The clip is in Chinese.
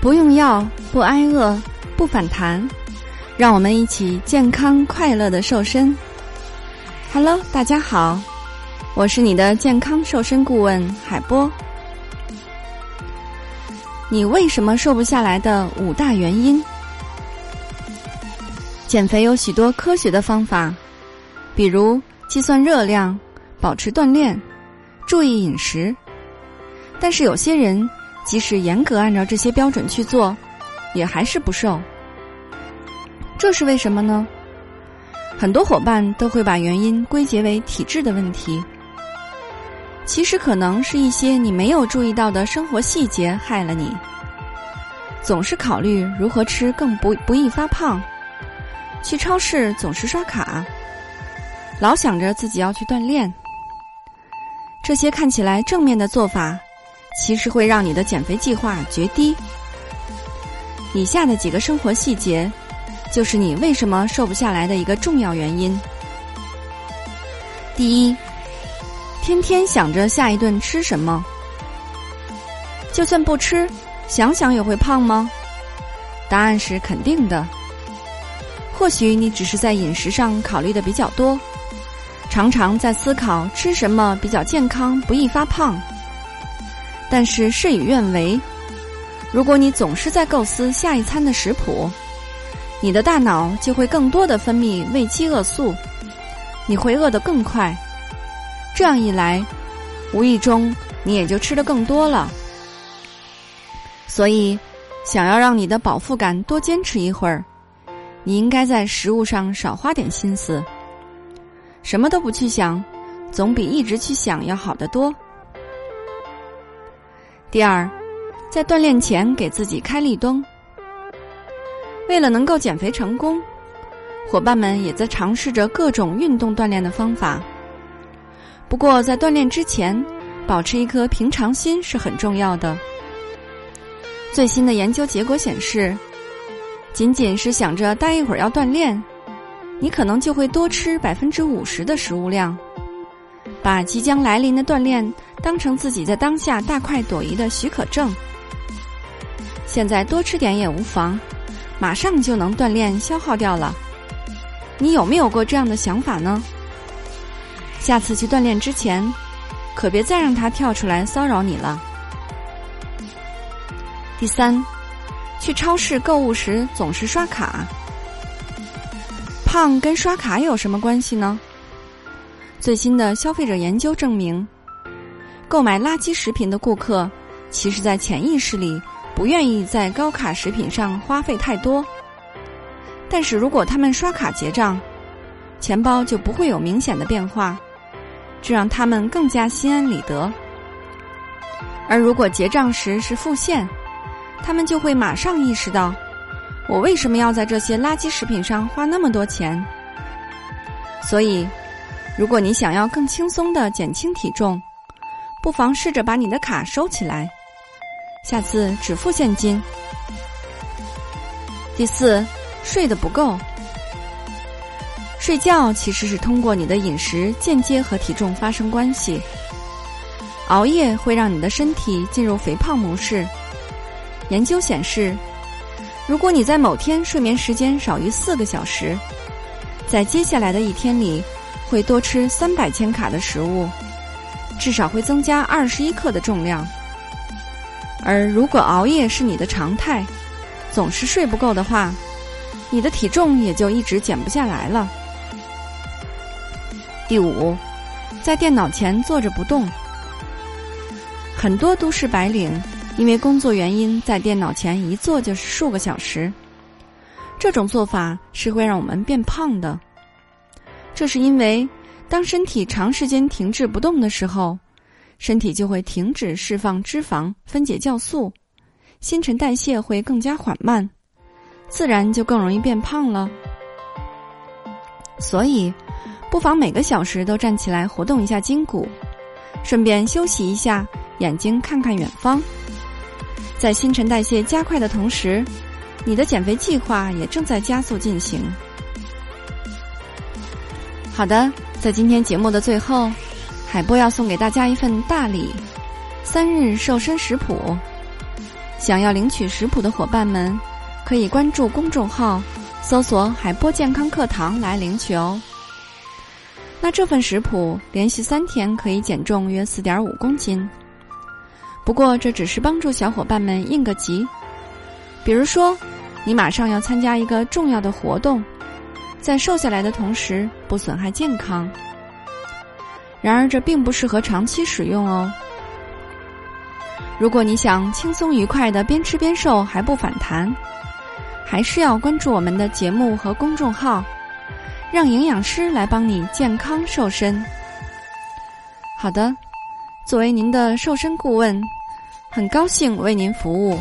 不用药，不挨饿，不反弹，让我们一起健康快乐的瘦身。Hello，大家好，我是你的健康瘦身顾问海波。你为什么瘦不下来的五大原因？减肥有许多科学的方法，比如计算热量、保持锻炼、注意饮食。但是有些人。即使严格按照这些标准去做，也还是不瘦。这是为什么呢？很多伙伴都会把原因归结为体质的问题，其实可能是一些你没有注意到的生活细节害了你。总是考虑如何吃更不不易发胖，去超市总是刷卡，老想着自己要去锻炼，这些看起来正面的做法。其实会让你的减肥计划决堤。以下的几个生活细节，就是你为什么瘦不下来的一个重要原因。第一，天天想着下一顿吃什么，就算不吃，想想也会胖吗？答案是肯定的。或许你只是在饮食上考虑的比较多，常常在思考吃什么比较健康，不易发胖。但是事与愿违，如果你总是在构思下一餐的食谱，你的大脑就会更多的分泌胃饥饿素，你会饿得更快。这样一来，无意中你也就吃的更多了。所以，想要让你的饱腹感多坚持一会儿，你应该在食物上少花点心思。什么都不去想，总比一直去想要好得多。第二，在锻炼前给自己开立灯。为了能够减肥成功，伙伴们也在尝试着各种运动锻炼的方法。不过，在锻炼之前，保持一颗平常心是很重要的。最新的研究结果显示，仅仅是想着待一会儿要锻炼，你可能就会多吃百分之五十的食物量。把即将来临的锻炼当成自己在当下大快朵颐的许可证。现在多吃点也无妨，马上就能锻炼消耗掉了。你有没有过这样的想法呢？下次去锻炼之前，可别再让他跳出来骚扰你了。第三，去超市购物时总是刷卡，胖跟刷卡有什么关系呢？最新的消费者研究证明，购买垃圾食品的顾客，其实在潜意识里不愿意在高卡食品上花费太多。但是如果他们刷卡结账，钱包就不会有明显的变化，这让他们更加心安理得。而如果结账时是付现，他们就会马上意识到，我为什么要在这些垃圾食品上花那么多钱？所以。如果你想要更轻松的减轻体重，不妨试着把你的卡收起来，下次只付现金。第四，睡得不够。睡觉其实是通过你的饮食间接和体重发生关系。熬夜会让你的身体进入肥胖模式。研究显示，如果你在某天睡眠时间少于四个小时，在接下来的一天里。会多吃三百千卡的食物，至少会增加二十一克的重量。而如果熬夜是你的常态，总是睡不够的话，你的体重也就一直减不下来了。第五，在电脑前坐着不动。很多都市白领因为工作原因，在电脑前一坐就是数个小时。这种做法是会让我们变胖的。这是因为，当身体长时间停滞不动的时候，身体就会停止释放脂肪、分解酵素，新陈代谢会更加缓慢，自然就更容易变胖了。所以，不妨每个小时都站起来活动一下筋骨，顺便休息一下，眼睛看看远方。在新陈代谢加快的同时，你的减肥计划也正在加速进行。好的，在今天节目的最后，海波要送给大家一份大礼——三日瘦身食谱。想要领取食谱的伙伴们，可以关注公众号，搜索“海波健康课堂”来领取哦。那这份食谱连续三天可以减重约四点五公斤。不过这只是帮助小伙伴们应个急，比如说你马上要参加一个重要的活动，在瘦下来的同时不损害健康。然而这并不适合长期使用哦。如果你想轻松愉快的边吃边瘦还不反弹，还是要关注我们的节目和公众号，让营养师来帮你健康瘦身。好的，作为您的瘦身顾问，很高兴为您服务。